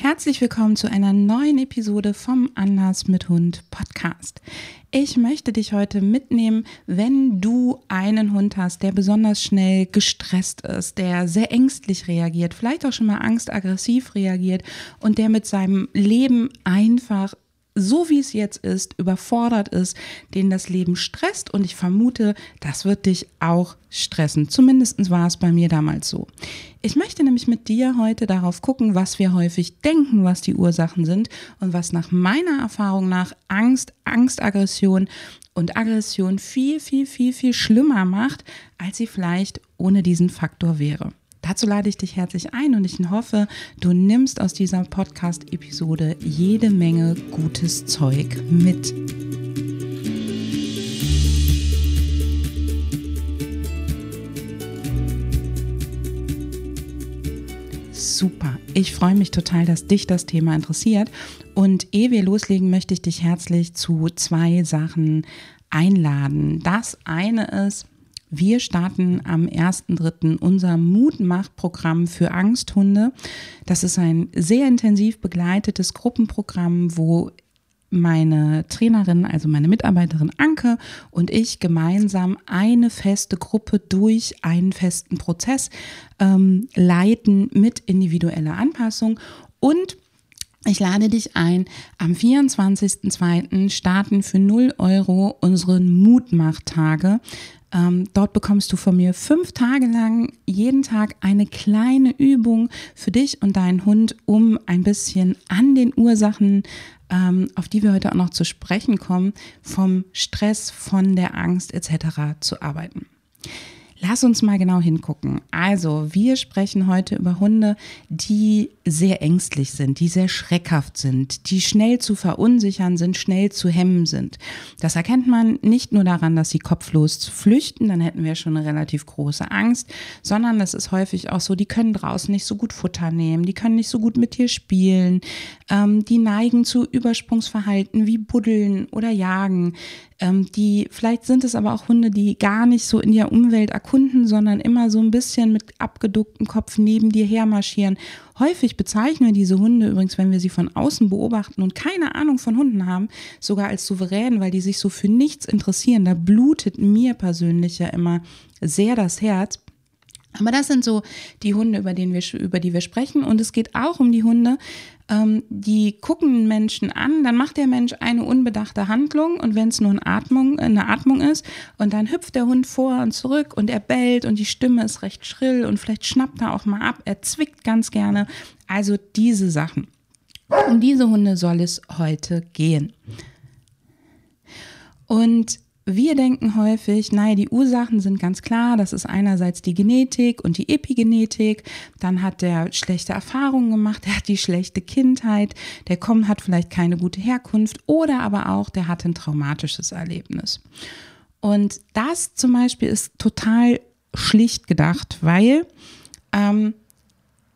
Herzlich willkommen zu einer neuen Episode vom Anders mit Hund Podcast. Ich möchte dich heute mitnehmen, wenn du einen Hund hast, der besonders schnell gestresst ist, der sehr ängstlich reagiert, vielleicht auch schon mal angstaggressiv reagiert und der mit seinem Leben einfach so wie es jetzt ist, überfordert ist, den das Leben stresst und ich vermute, das wird dich auch stressen. Zumindest war es bei mir damals so. Ich möchte nämlich mit dir heute darauf gucken, was wir häufig denken, was die Ursachen sind und was nach meiner Erfahrung nach Angst, Angstaggression und Aggression viel, viel, viel, viel schlimmer macht, als sie vielleicht ohne diesen Faktor wäre. Dazu lade ich dich herzlich ein und ich hoffe, du nimmst aus dieser Podcast-Episode jede Menge gutes Zeug mit. Super. Ich freue mich total, dass dich das Thema interessiert. Und ehe wir loslegen, möchte ich dich herzlich zu zwei Sachen einladen. Das eine ist, wir starten am 1.3. unser Mutmachprogramm für Angsthunde. Das ist ein sehr intensiv begleitetes Gruppenprogramm, wo meine Trainerin, also meine Mitarbeiterin Anke und ich gemeinsam eine feste Gruppe durch einen festen Prozess ähm, leiten mit individueller Anpassung und ich lade dich ein, am 24.02. starten für 0 Euro unsere Mutmachtage. Ähm, dort bekommst du von mir fünf Tage lang jeden Tag eine kleine Übung für dich und deinen Hund, um ein bisschen an den Ursachen, ähm, auf die wir heute auch noch zu sprechen kommen, vom Stress, von der Angst etc. zu arbeiten. Lass uns mal genau hingucken. Also, wir sprechen heute über Hunde, die sehr ängstlich sind, die sehr schreckhaft sind, die schnell zu verunsichern sind, schnell zu hemmen sind. Das erkennt man nicht nur daran, dass sie kopflos flüchten, dann hätten wir schon eine relativ große Angst, sondern es ist häufig auch so, die können draußen nicht so gut Futter nehmen, die können nicht so gut mit dir spielen, ähm, die neigen zu Übersprungsverhalten wie Buddeln oder Jagen. Ähm, die, vielleicht sind es aber auch Hunde, die gar nicht so in der Umwelt erkunden, sondern immer so ein bisschen mit abgeducktem Kopf neben dir hermarschieren. Häufig bezeichnen wir diese Hunde übrigens, wenn wir sie von außen beobachten und keine Ahnung von Hunden haben, sogar als souverän, weil die sich so für nichts interessieren. Da blutet mir persönlich ja immer sehr das Herz. Aber das sind so die Hunde, über, den wir, über die wir sprechen. Und es geht auch um die Hunde, ähm, die gucken Menschen an, dann macht der Mensch eine unbedachte Handlung und wenn es nur eine Atmung, eine Atmung ist und dann hüpft der Hund vor und zurück und er bellt und die Stimme ist recht schrill und vielleicht schnappt er auch mal ab, er zwickt ganz gerne. Also diese Sachen. Um diese Hunde soll es heute gehen. Und wir denken häufig, naja, die Ursachen sind ganz klar. Das ist einerseits die Genetik und die Epigenetik. Dann hat der schlechte Erfahrungen gemacht, der hat die schlechte Kindheit, der kommt, hat vielleicht keine gute Herkunft oder aber auch, der hat ein traumatisches Erlebnis. Und das zum Beispiel ist total schlicht gedacht, weil ähm,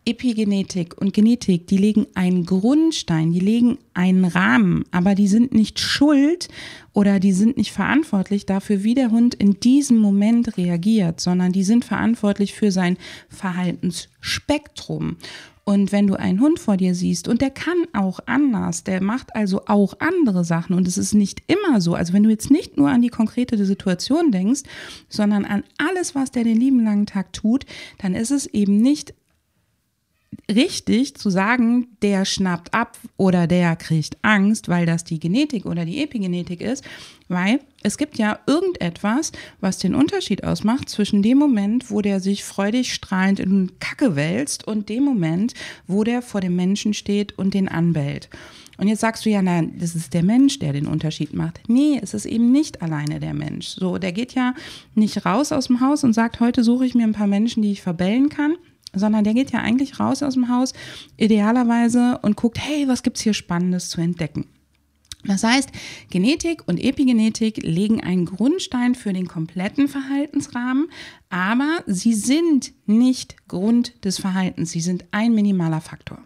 Epigenetik und Genetik, die legen einen Grundstein, die legen einen Rahmen, aber die sind nicht schuld oder die sind nicht verantwortlich dafür, wie der Hund in diesem Moment reagiert, sondern die sind verantwortlich für sein Verhaltensspektrum. Und wenn du einen Hund vor dir siehst und der kann auch anders, der macht also auch andere Sachen und es ist nicht immer so, also wenn du jetzt nicht nur an die konkrete Situation denkst, sondern an alles, was der den lieben langen Tag tut, dann ist es eben nicht richtig zu sagen, der schnappt ab oder der kriegt Angst, weil das die Genetik oder die Epigenetik ist, weil es gibt ja irgendetwas, was den Unterschied ausmacht zwischen dem Moment, wo der sich freudig strahlend in Kacke wälzt und dem Moment, wo der vor dem Menschen steht und den anbellt. Und jetzt sagst du ja, nein, das ist der Mensch, der den Unterschied macht. Nee, es ist eben nicht alleine der Mensch. So, der geht ja nicht raus aus dem Haus und sagt, heute suche ich mir ein paar Menschen, die ich verbellen kann, sondern der geht ja eigentlich raus aus dem Haus, idealerweise, und guckt, hey, was gibt's hier Spannendes zu entdecken? Das heißt, Genetik und Epigenetik legen einen Grundstein für den kompletten Verhaltensrahmen, aber sie sind nicht Grund des Verhaltens, sie sind ein minimaler Faktor.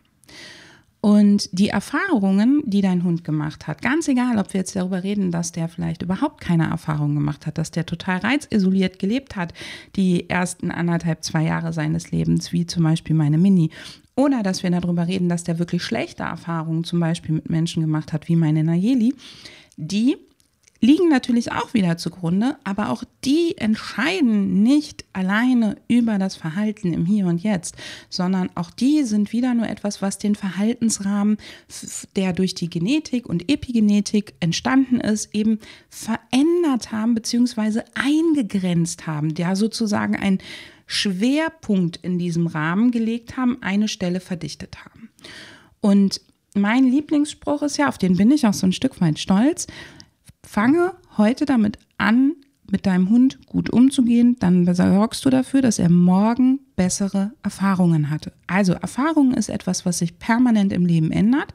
Und die Erfahrungen, die dein Hund gemacht hat, ganz egal, ob wir jetzt darüber reden, dass der vielleicht überhaupt keine Erfahrung gemacht hat, dass der total reizisoliert gelebt hat, die ersten anderthalb, zwei Jahre seines Lebens, wie zum Beispiel meine Mini, Oder dass wir darüber reden, dass der wirklich schlechte Erfahrungen zum Beispiel mit Menschen gemacht hat, wie meine Nayeli, die liegen natürlich auch wieder zugrunde, aber auch die entscheiden nicht alleine über das Verhalten im Hier und Jetzt, sondern auch die sind wieder nur etwas, was den Verhaltensrahmen, der durch die Genetik und Epigenetik entstanden ist, eben verändert haben bzw. eingegrenzt haben, der sozusagen ein Schwerpunkt in diesem Rahmen gelegt haben, eine Stelle verdichtet haben. Und mein Lieblingsspruch ist ja, auf den bin ich auch so ein Stück weit stolz, fange heute damit an, mit deinem Hund gut umzugehen, dann sorgst du dafür, dass er morgen bessere Erfahrungen hatte. Also Erfahrungen ist etwas, was sich permanent im Leben ändert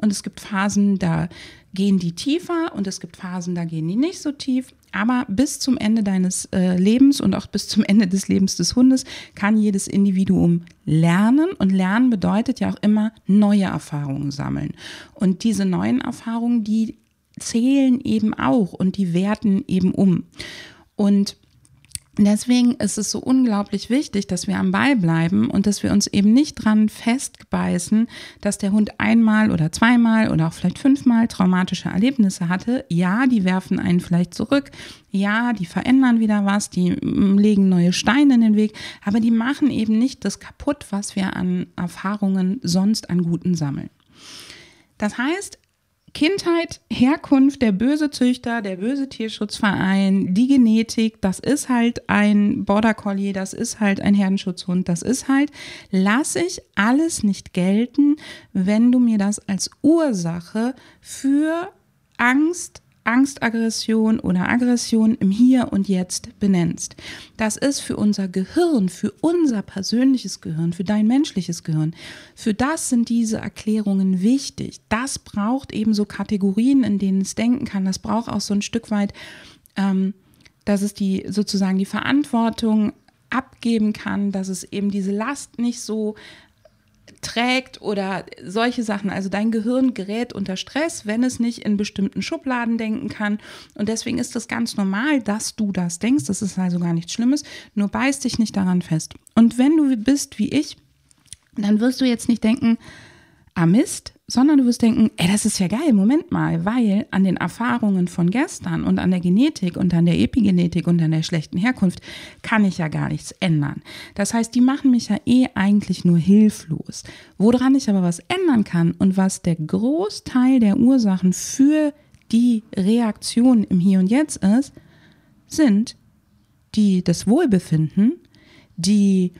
und es gibt Phasen, da gehen die tiefer und es gibt Phasen, da gehen die nicht so tief. Aber bis zum Ende deines äh, Lebens und auch bis zum Ende des Lebens des Hundes kann jedes Individuum lernen. Und lernen bedeutet ja auch immer neue Erfahrungen sammeln. Und diese neuen Erfahrungen, die zählen eben auch und die werten eben um. Und Deswegen ist es so unglaublich wichtig, dass wir am Ball bleiben und dass wir uns eben nicht dran festbeißen, dass der Hund einmal oder zweimal oder auch vielleicht fünfmal traumatische Erlebnisse hatte. Ja, die werfen einen vielleicht zurück. Ja, die verändern wieder was, die mm, legen neue Steine in den Weg, aber die machen eben nicht das kaputt, was wir an Erfahrungen sonst an Guten sammeln. Das heißt, Kindheit, Herkunft, der böse Züchter, der böse Tierschutzverein, die Genetik, das ist halt ein Border Collie, das ist halt ein Herdenschutzhund, das ist halt, lasse ich alles nicht gelten, wenn du mir das als Ursache für Angst, Angstaggression oder Aggression im Hier und Jetzt benennst. Das ist für unser Gehirn, für unser persönliches Gehirn, für dein menschliches Gehirn. Für das sind diese Erklärungen wichtig. Das braucht eben so Kategorien, in denen es denken kann. Das braucht auch so ein Stück weit, ähm, dass es die sozusagen die Verantwortung abgeben kann, dass es eben diese Last nicht so trägt oder solche Sachen. Also dein Gehirn gerät unter Stress, wenn es nicht in bestimmten Schubladen denken kann. Und deswegen ist es ganz normal, dass du das denkst. Das ist also gar nichts Schlimmes. Nur beiß dich nicht daran fest. Und wenn du bist wie ich, dann wirst du jetzt nicht denken, ah Mist, sondern du wirst denken, ey, das ist ja geil, Moment mal, weil an den Erfahrungen von gestern und an der Genetik und an der Epigenetik und an der schlechten Herkunft kann ich ja gar nichts ändern. Das heißt, die machen mich ja eh eigentlich nur hilflos. Woran ich aber was ändern kann und was der Großteil der Ursachen für die Reaktion im Hier und Jetzt ist, sind die das Wohlbefinden, die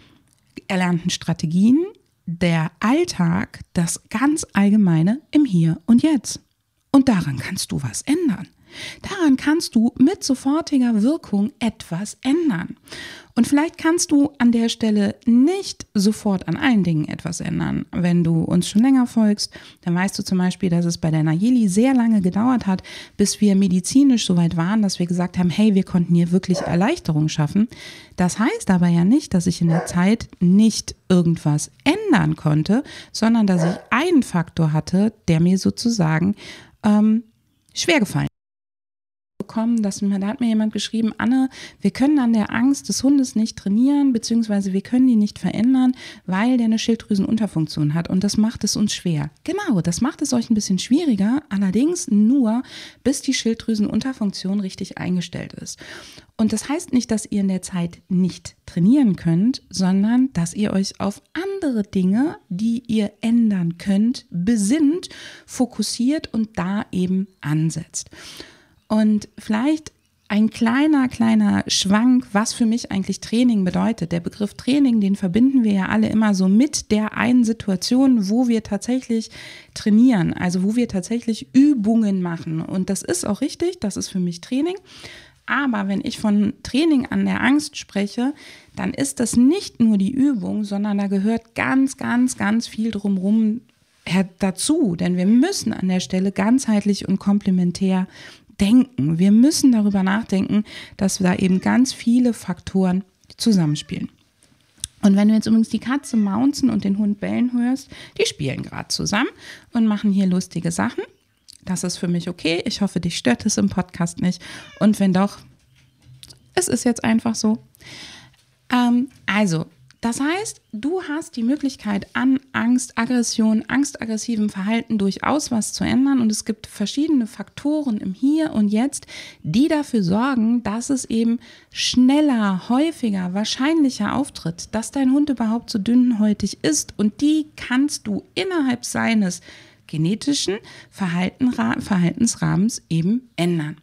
erlernten Strategien, der Alltag, das ganz Allgemeine im Hier und Jetzt. Und daran kannst du was ändern. Daran kannst du mit sofortiger Wirkung etwas ändern. Und vielleicht kannst du an der Stelle nicht sofort an allen Dingen etwas ändern. Wenn du uns schon länger folgst, dann weißt du zum Beispiel, dass es bei der Nayeli sehr lange gedauert hat, bis wir medizinisch so weit waren, dass wir gesagt haben, hey, wir konnten hier wirklich Erleichterung schaffen. Das heißt aber ja nicht, dass ich in der Zeit nicht irgendwas ändern konnte, sondern dass ich einen Faktor hatte, der mir sozusagen ähm, schwer gefallen bekommen, dass mir, da hat mir jemand geschrieben, Anne, wir können an der Angst des Hundes nicht trainieren, beziehungsweise wir können die nicht verändern, weil der eine Schilddrüsenunterfunktion hat und das macht es uns schwer. Genau, das macht es euch ein bisschen schwieriger, allerdings nur, bis die Schilddrüsenunterfunktion richtig eingestellt ist. Und das heißt nicht, dass ihr in der Zeit nicht trainieren könnt, sondern dass ihr euch auf andere Dinge, die ihr ändern könnt, besinnt, fokussiert und da eben ansetzt. Und vielleicht ein kleiner, kleiner Schwank, was für mich eigentlich Training bedeutet. Der Begriff Training, den verbinden wir ja alle immer so mit der einen Situation, wo wir tatsächlich trainieren, also wo wir tatsächlich Übungen machen. Und das ist auch richtig, das ist für mich Training. Aber wenn ich von Training an der Angst spreche, dann ist das nicht nur die Übung, sondern da gehört ganz, ganz, ganz viel drumherum dazu. Denn wir müssen an der Stelle ganzheitlich und komplementär denken. Wir müssen darüber nachdenken, dass da eben ganz viele Faktoren zusammenspielen. Und wenn du jetzt übrigens die Katze maunzen und den Hund bellen hörst, die spielen gerade zusammen und machen hier lustige Sachen. Das ist für mich okay. Ich hoffe, dich stört es im Podcast nicht. Und wenn doch, es ist jetzt einfach so. Ähm, also, Das heißt, du hast die Möglichkeit, an Angst, Aggression, angstaggressivem Verhalten durchaus was zu ändern. Und es gibt verschiedene Faktoren im Hier und Jetzt, die dafür sorgen, dass es eben schneller, häufiger, wahrscheinlicher auftritt, dass dein Hund überhaupt so dünnhäutig ist. Und die kannst du innerhalb seines genetischen Verhalten, Verhaltensrahmens eben ändern.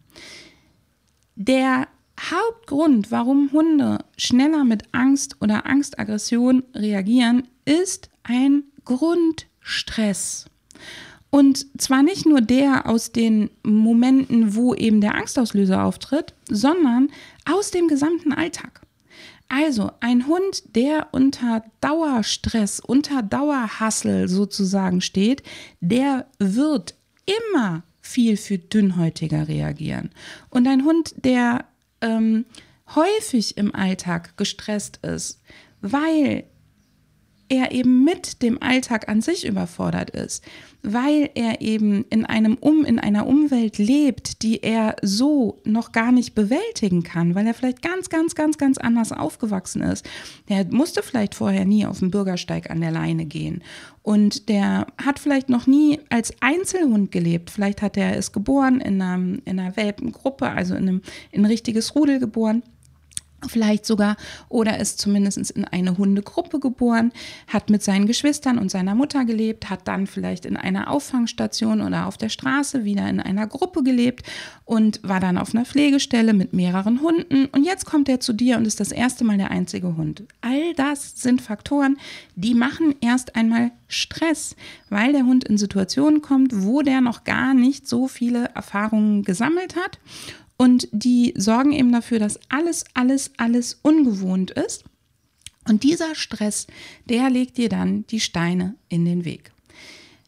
Der Hauptgrund, warum Hunde schneller mit Angst oder Angstaggression reagieren, ist ein Grundstress. Und zwar nicht nur der aus den Momenten, wo eben der Angstauslöser auftritt, sondern aus dem gesamten Alltag. Also ein Hund, der unter Dauerstress, unter Dauerhassel sozusagen steht, der wird immer viel, viel dünnhäutiger reagieren. Und ein Hund, der ähm, häufig im Alltag gestresst ist, weil er eben mit dem Alltag an sich überfordert ist, weil er eben in einem um in einer Umwelt lebt, die er so noch gar nicht bewältigen kann, weil er vielleicht ganz ganz ganz ganz anders aufgewachsen ist. Der musste vielleicht vorher nie auf dem Bürgersteig an der Leine gehen und der hat vielleicht noch nie als Einzelhund gelebt. Vielleicht hat er es geboren in einer, in einer Welpengruppe, also in einem in ein richtiges Rudel geboren vielleicht sogar oder ist zumindest in eine Hundegruppe geboren, hat mit seinen Geschwistern und seiner Mutter gelebt, hat dann vielleicht in einer Auffangstation oder auf der Straße wieder in einer Gruppe gelebt und war dann auf einer Pflegestelle mit mehreren Hunden und jetzt kommt er zu dir und ist das erste Mal der einzige Hund. All das sind Faktoren, die machen erst einmal Stress, weil der Hund in Situationen kommt, wo der noch gar nicht so viele Erfahrungen gesammelt hat und die sorgen eben dafür, dass alles, alles, alles ungewohnt ist. Und dieser Stress, der legt dir dann die Steine in den Weg.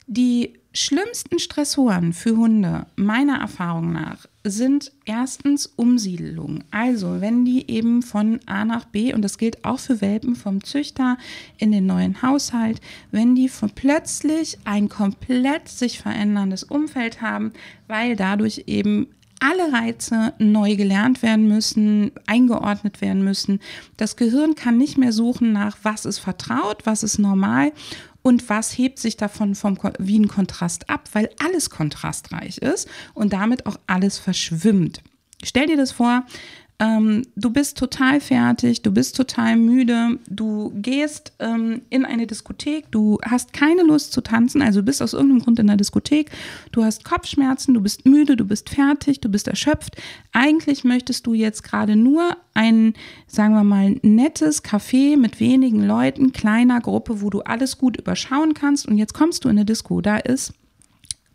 Die schlimmsten Stressoren für Hunde, meiner Erfahrung nach, sind erstens Umsiedelungen. Also wenn die eben von A nach B, und das gilt auch für Welpen vom Züchter in den neuen Haushalt, wenn die von plötzlich ein komplett sich veränderndes Umfeld haben, weil dadurch eben alle Reize neu gelernt werden müssen, eingeordnet werden müssen. Das Gehirn kann nicht mehr suchen nach, was ist vertraut, was ist normal und was hebt sich davon vom, wie ein Kontrast ab, weil alles kontrastreich ist und damit auch alles verschwimmt. Stell dir das vor, ähm, du bist total fertig, du bist total müde, du gehst ähm, in eine Diskothek, du hast keine Lust zu tanzen, also bist aus irgendeinem Grund in der Diskothek, du hast Kopfschmerzen, du bist müde, du bist fertig, du bist erschöpft. Eigentlich möchtest du jetzt gerade nur ein, sagen wir mal, nettes Café mit wenigen Leuten, kleiner Gruppe, wo du alles gut überschauen kannst und jetzt kommst du in eine Disco, da ist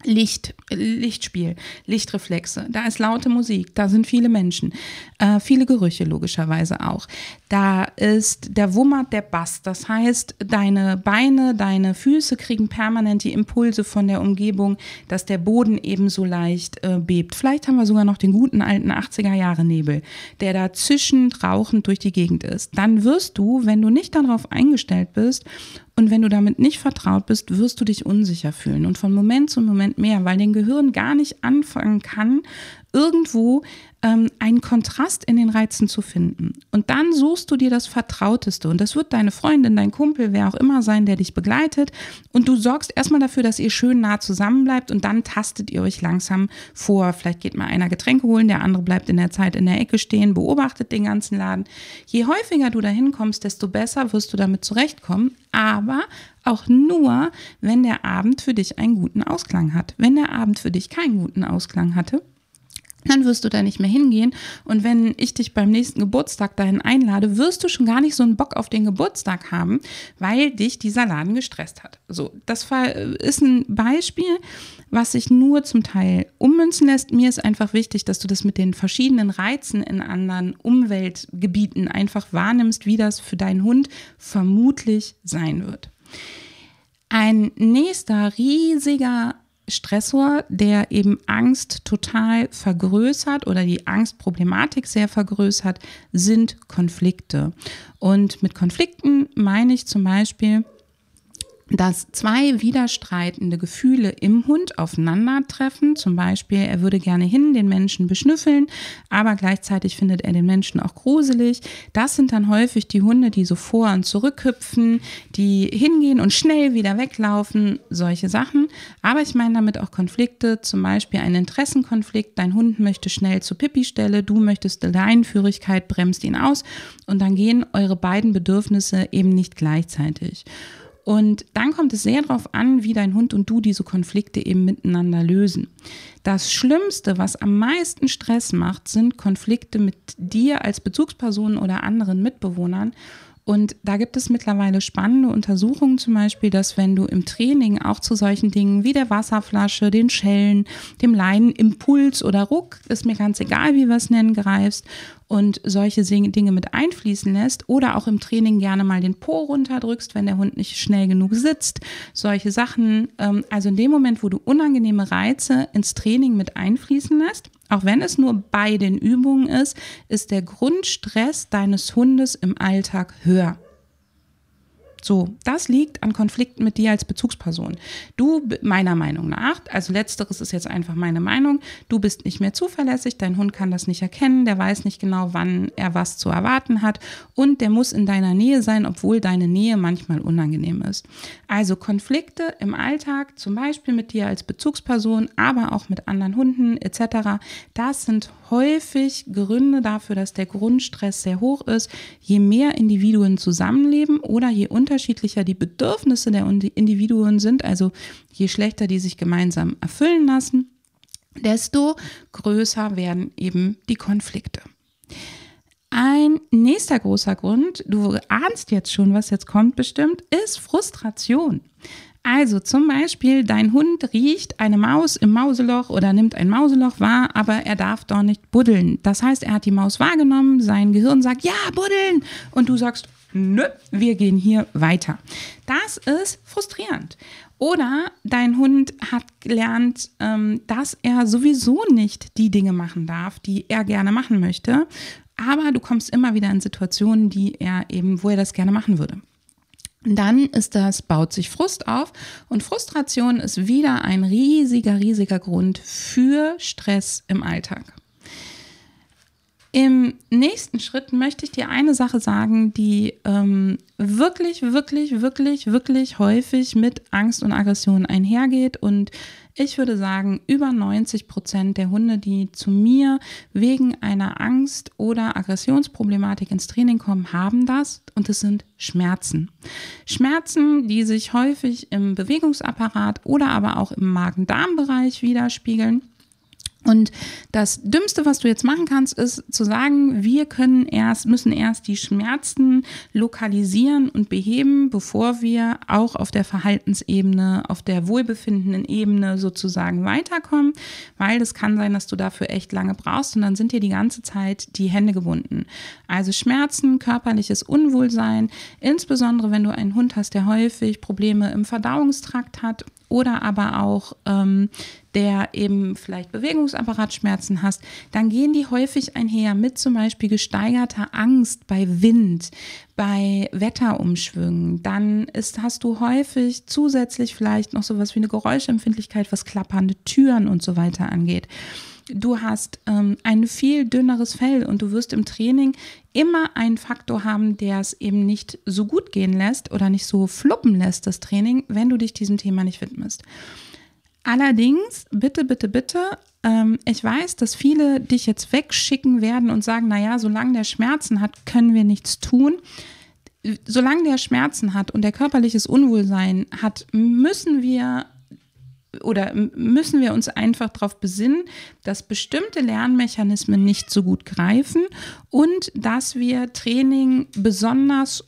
Licht, Lichtspiel, Lichtreflexe, da ist laute Musik, da sind viele Menschen, äh, viele Gerüche logischerweise auch. Da ist der Wummert der Bass, das heißt, deine Beine, deine Füße kriegen permanent die Impulse von der Umgebung, dass der Boden ebenso leicht äh, bebt. Vielleicht haben wir sogar noch den guten alten 80er Jahre Nebel, der da zischend, rauchend durch die Gegend ist. Dann wirst du, wenn du nicht darauf eingestellt bist und wenn du damit nicht vertraut bist, wirst du dich unsicher fühlen. Und von Moment zu Moment mehr, weil dein Gehirn gar nicht anfangen kann, irgendwo ähm, einen Kontrast in den Reizen zu finden. Und dann suchst du dir das Vertrauteste. Und das wird deine Freundin, dein Kumpel, wer auch immer sein, der dich begleitet. Und du sorgst erstmal dafür, dass ihr schön nah zusammen bleibt und dann tastet ihr euch langsam vor. Vielleicht geht mal einer Getränke holen, der andere bleibt in der Zeit in der Ecke stehen, beobachtet den ganzen Laden. Je häufiger du dahin kommst, desto besser wirst du damit zurechtkommen. Aber auch nur, wenn der Abend für dich einen guten Ausklang hat. Wenn der Abend für dich keinen guten Ausklang hatte, dann wirst du da nicht mehr hingehen. Und wenn ich dich beim nächsten Geburtstag dahin einlade, wirst du schon gar nicht so einen Bock auf den Geburtstag haben, weil dich dieser Laden gestresst hat. So, das ist ein Beispiel, was sich nur zum Teil ummünzen lässt. Mir ist einfach wichtig, dass du das mit den verschiedenen Reizen in anderen Umweltgebieten einfach wahrnimmst, wie das für deinen Hund vermutlich sein wird. Ein nächster riesiger Stressor, der eben Angst total vergrößert oder die Angstproblematik sehr vergrößert, sind Konflikte. Und mit Konflikten meine ich zum Beispiel, dass zwei widerstreitende Gefühle im Hund aufeinandertreffen. Zum Beispiel, er würde gerne hin, den Menschen beschnüffeln, aber gleichzeitig findet er den Menschen auch gruselig. Das sind dann häufig die Hunde, die so vor und zurück hüpfen, die hingehen und schnell wieder weglaufen, solche Sachen. Aber ich meine damit auch Konflikte, zum Beispiel ein Interessenkonflikt. Dein Hund möchte schnell zur Pipi-Stelle, du möchtest Leinenführigkeit, bremst ihn aus und dann gehen eure beiden Bedürfnisse eben nicht gleichzeitig. Und dann kommt es sehr darauf an, wie dein Hund und du diese Konflikte eben miteinander lösen. Das Schlimmste, was am meisten Stress macht, sind Konflikte mit dir als Bezugsperson oder anderen Mitbewohnern. Und da gibt es mittlerweile spannende Untersuchungen, zum Beispiel, dass wenn du im Training auch zu solchen Dingen wie der Wasserflasche, den Schellen, dem Leinenimpuls oder Ruck, ist mir ganz egal, wie wir es nennen, greifst und solche Dinge mit einfließen lässt oder auch im Training gerne mal den Po runterdrückst, wenn der Hund nicht schnell genug sitzt. Solche Sachen, ähm, also in dem Moment, wo du unangenehme Reize ins Training mit einfließen lässt, auch wenn es nur bei den Übungen ist, ist der Grundstress deines Hundes im Alltag höher. So, das liegt an Konflikten mit dir als Bezugsperson. Du, meiner Meinung nach, also letzteres ist jetzt einfach meine Meinung, du bist nicht mehr zuverlässig, dein Hund kann das nicht erkennen, der weiß nicht genau, wann er was zu erwarten hat und der muss in deiner Nähe sein, obwohl deine Nähe manchmal unangenehm ist. Also Konflikte im Alltag, zum Beispiel mit dir als Bezugsperson, aber auch mit anderen Hunden etc., das sind häufig Gründe dafür, dass der Grundstress sehr hoch ist. Je mehr Individuen zusammenleben oder je unterschiedlicher die Bedürfnisse der Individuen sind, also je schlechter die sich gemeinsam erfüllen lassen, desto größer werden eben die Konflikte. Ein nächster großer Grund, du ahnst jetzt schon, was jetzt kommt bestimmt, ist Frustration. Also zum Beispiel, dein Hund riecht eine Maus im Mauseloch oder nimmt ein Mauseloch wahr, aber er darf doch nicht buddeln. Das heißt, er hat die Maus wahrgenommen, sein Gehirn sagt, ja, buddeln. Und du sagst, nö, wir gehen hier weiter. Das ist frustrierend. Oder dein Hund hat gelernt, ähm, dass er sowieso nicht die Dinge machen darf, die er gerne machen möchte. Aber du kommst immer wieder in Situationen, die er eben, wo er das gerne machen würde dann ist das, baut sich Frust auf und Frustration ist wieder ein riesiger, riesiger Grund für Stress im Alltag. Im nächsten Schritt möchte ich dir eine Sache sagen, die ähm, wirklich, wirklich, wirklich, wirklich häufig mit Angst und Aggression einhergeht und ich würde sagen, über 90 Prozent der Hunde, die zu mir wegen einer Angst- oder Aggressionsproblematik ins Training kommen, haben das und es sind Schmerzen. Schmerzen, die sich häufig im Bewegungsapparat oder aber auch im Magen-Darm-Bereich widerspiegeln. Und das Dümmste, was du jetzt machen kannst, ist zu sagen, wir können erst, müssen erst die Schmerzen lokalisieren und beheben, bevor wir auch auf der Verhaltensebene, auf der wohlbefindenden Ebene sozusagen weiterkommen, weil es kann sein, dass du dafür echt lange brauchst und dann sind dir die ganze Zeit die Hände gebunden. Also Schmerzen, körperliches Unwohlsein, insbesondere wenn du einen Hund hast, der häufig Probleme im Verdauungstrakt hat oder aber auch ähm, der eben vielleicht Bewegungsapparatschmerzen hast, dann gehen die häufig einher mit zum Beispiel gesteigerter Angst bei Wind, bei Wetterumschwüngen. Dann ist, hast du häufig zusätzlich vielleicht noch sowas wie eine Geräuschempfindlichkeit, was klappernde Türen und so weiter angeht du hast ähm, ein viel dünneres Fell und du wirst im Training immer einen Faktor haben, der es eben nicht so gut gehen lässt oder nicht so fluppen lässt, das Training, wenn du dich diesem Thema nicht widmest. Allerdings, bitte, bitte, bitte, ähm, ich weiß, dass viele dich jetzt wegschicken werden und sagen, naja, solange der Schmerzen hat, können wir nichts tun. Solange der Schmerzen hat und der körperliches Unwohlsein hat, müssen wir oder müssen wir uns einfach darauf besinnen, dass bestimmte Lernmechanismen nicht so gut greifen und dass wir Training besonders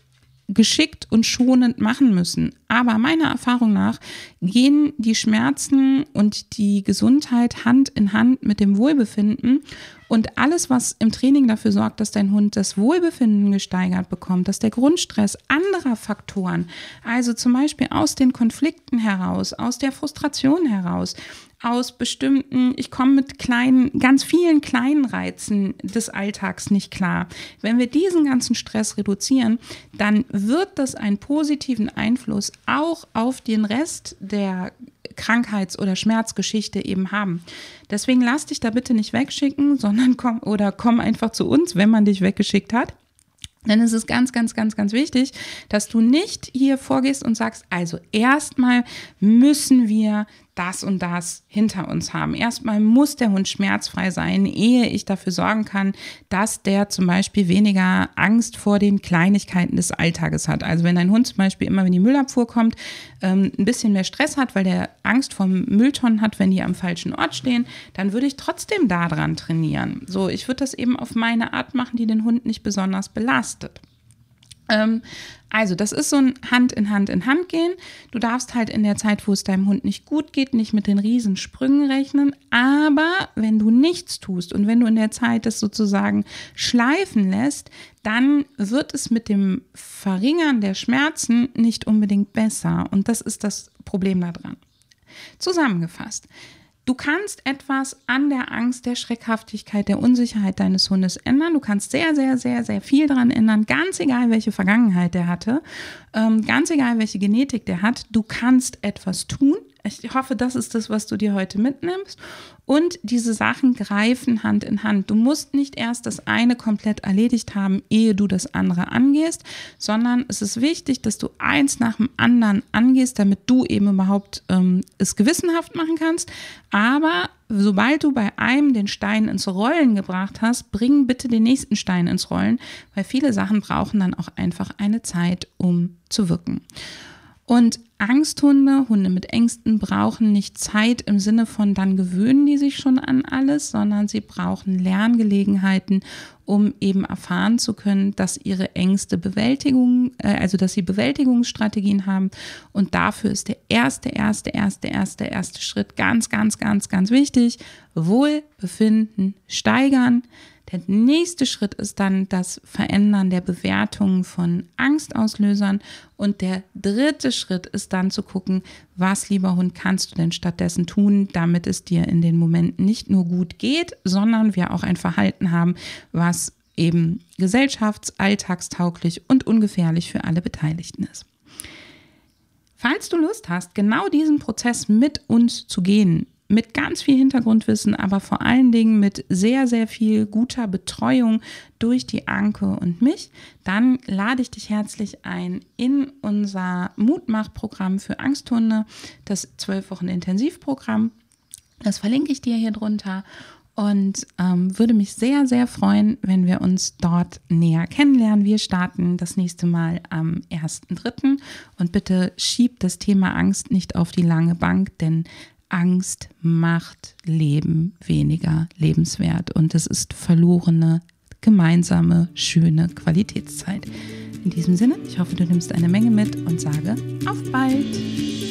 geschickt und schonend machen müssen. Aber meiner Erfahrung nach gehen die Schmerzen und die Gesundheit Hand in Hand mit dem Wohlbefinden. Und alles, was im Training dafür sorgt, dass dein Hund das Wohlbefinden gesteigert bekommt, dass der Grundstress anderer Faktoren, also zum Beispiel aus den Konflikten heraus, aus der Frustration heraus, aus bestimmten, ich komme mit kleinen, ganz vielen kleinen Reizen des Alltags nicht klar. Wenn wir diesen ganzen Stress reduzieren, dann wird das einen positiven Einfluss auch auf den Rest der Krankheits- oder Schmerzgeschichte eben haben. Deswegen lass dich da bitte nicht wegschicken, sondern komm oder komm einfach zu uns, wenn man dich weggeschickt hat. Denn es ist ganz, ganz, ganz, ganz wichtig, dass du nicht hier vorgehst und sagst, also erstmal müssen wir das und das hinter uns haben. Erstmal muss der Hund schmerzfrei sein, ehe ich dafür sorgen kann, dass der zum Beispiel weniger Angst vor den Kleinigkeiten des Alltages hat. Also wenn ein Hund zum Beispiel immer, wenn die Müllabfuhr kommt, ähm, ein bisschen mehr Stress hat, weil der Angst vor Mülltonnen hat, wenn die am falschen Ort stehen, dann würde ich trotzdem daran trainieren. So, ich würde das eben auf meine Art machen, die den Hund nicht besonders belastet. Ähm, also, das ist so ein Hand in Hand in Hand gehen. Du darfst halt in der Zeit, wo es deinem Hund nicht gut geht, nicht mit den Riesensprüngen rechnen. Aber wenn du nichts tust und wenn du in der Zeit das sozusagen schleifen lässt, dann wird es mit dem Verringern der Schmerzen nicht unbedingt besser. Und das ist das Problem daran. Zusammengefasst. Du kannst etwas an der Angst, der Schreckhaftigkeit, der Unsicherheit deines Hundes ändern. Du kannst sehr, sehr, sehr, sehr viel daran ändern, ganz egal, welche Vergangenheit der hatte, ähm, ganz egal, welche Genetik der hat. Du kannst etwas tun. Ich hoffe, das ist das, was du dir heute mitnimmst. Und diese Sachen greifen Hand in Hand. Du musst nicht erst das eine komplett erledigt haben, ehe du das andere angehst, sondern es ist wichtig, dass du eins nach dem anderen angehst, damit du eben überhaupt ähm, es gewissenhaft machen kannst. Aber sobald du bei einem den Stein ins Rollen gebracht hast, bring bitte den nächsten Stein ins Rollen, weil viele Sachen brauchen dann auch einfach eine Zeit, um zu wirken. Und Angsthunde, Hunde mit Ängsten brauchen nicht Zeit im Sinne von, dann gewöhnen die sich schon an alles, sondern sie brauchen Lerngelegenheiten, um eben erfahren zu können, dass ihre Ängste Bewältigung, äh, also dass sie Bewältigungsstrategien haben. Und dafür ist der erste, erste, erste, erste, erste Schritt ganz, ganz, ganz, ganz wichtig. Wohlbefinden steigern. Der nächste Schritt ist dann das Verändern der Bewertung von Angstauslösern. Und der dritte Schritt ist dann zu gucken, was, lieber Hund, kannst du denn stattdessen tun, damit es dir in den Momenten nicht nur gut geht, sondern wir auch ein Verhalten haben, was eben gesellschafts-, alltagstauglich und ungefährlich für alle Beteiligten ist. Falls du Lust hast, genau diesen Prozess mit uns zu gehen, mit ganz viel Hintergrundwissen, aber vor allen Dingen mit sehr, sehr viel guter Betreuung durch die Anke und mich, dann lade ich dich herzlich ein in unser Mutmachprogramm für Angsthunde, das 12 Wochen Intensivprogramm. Das verlinke ich dir hier drunter und ähm, würde mich sehr, sehr freuen, wenn wir uns dort näher kennenlernen. Wir starten das nächste Mal am 1.3. und bitte schieb das Thema Angst nicht auf die lange Bank, denn Angst macht Leben weniger lebenswert und es ist verlorene, gemeinsame, schöne Qualitätszeit. In diesem Sinne, ich hoffe, du nimmst eine Menge mit und sage auf bald.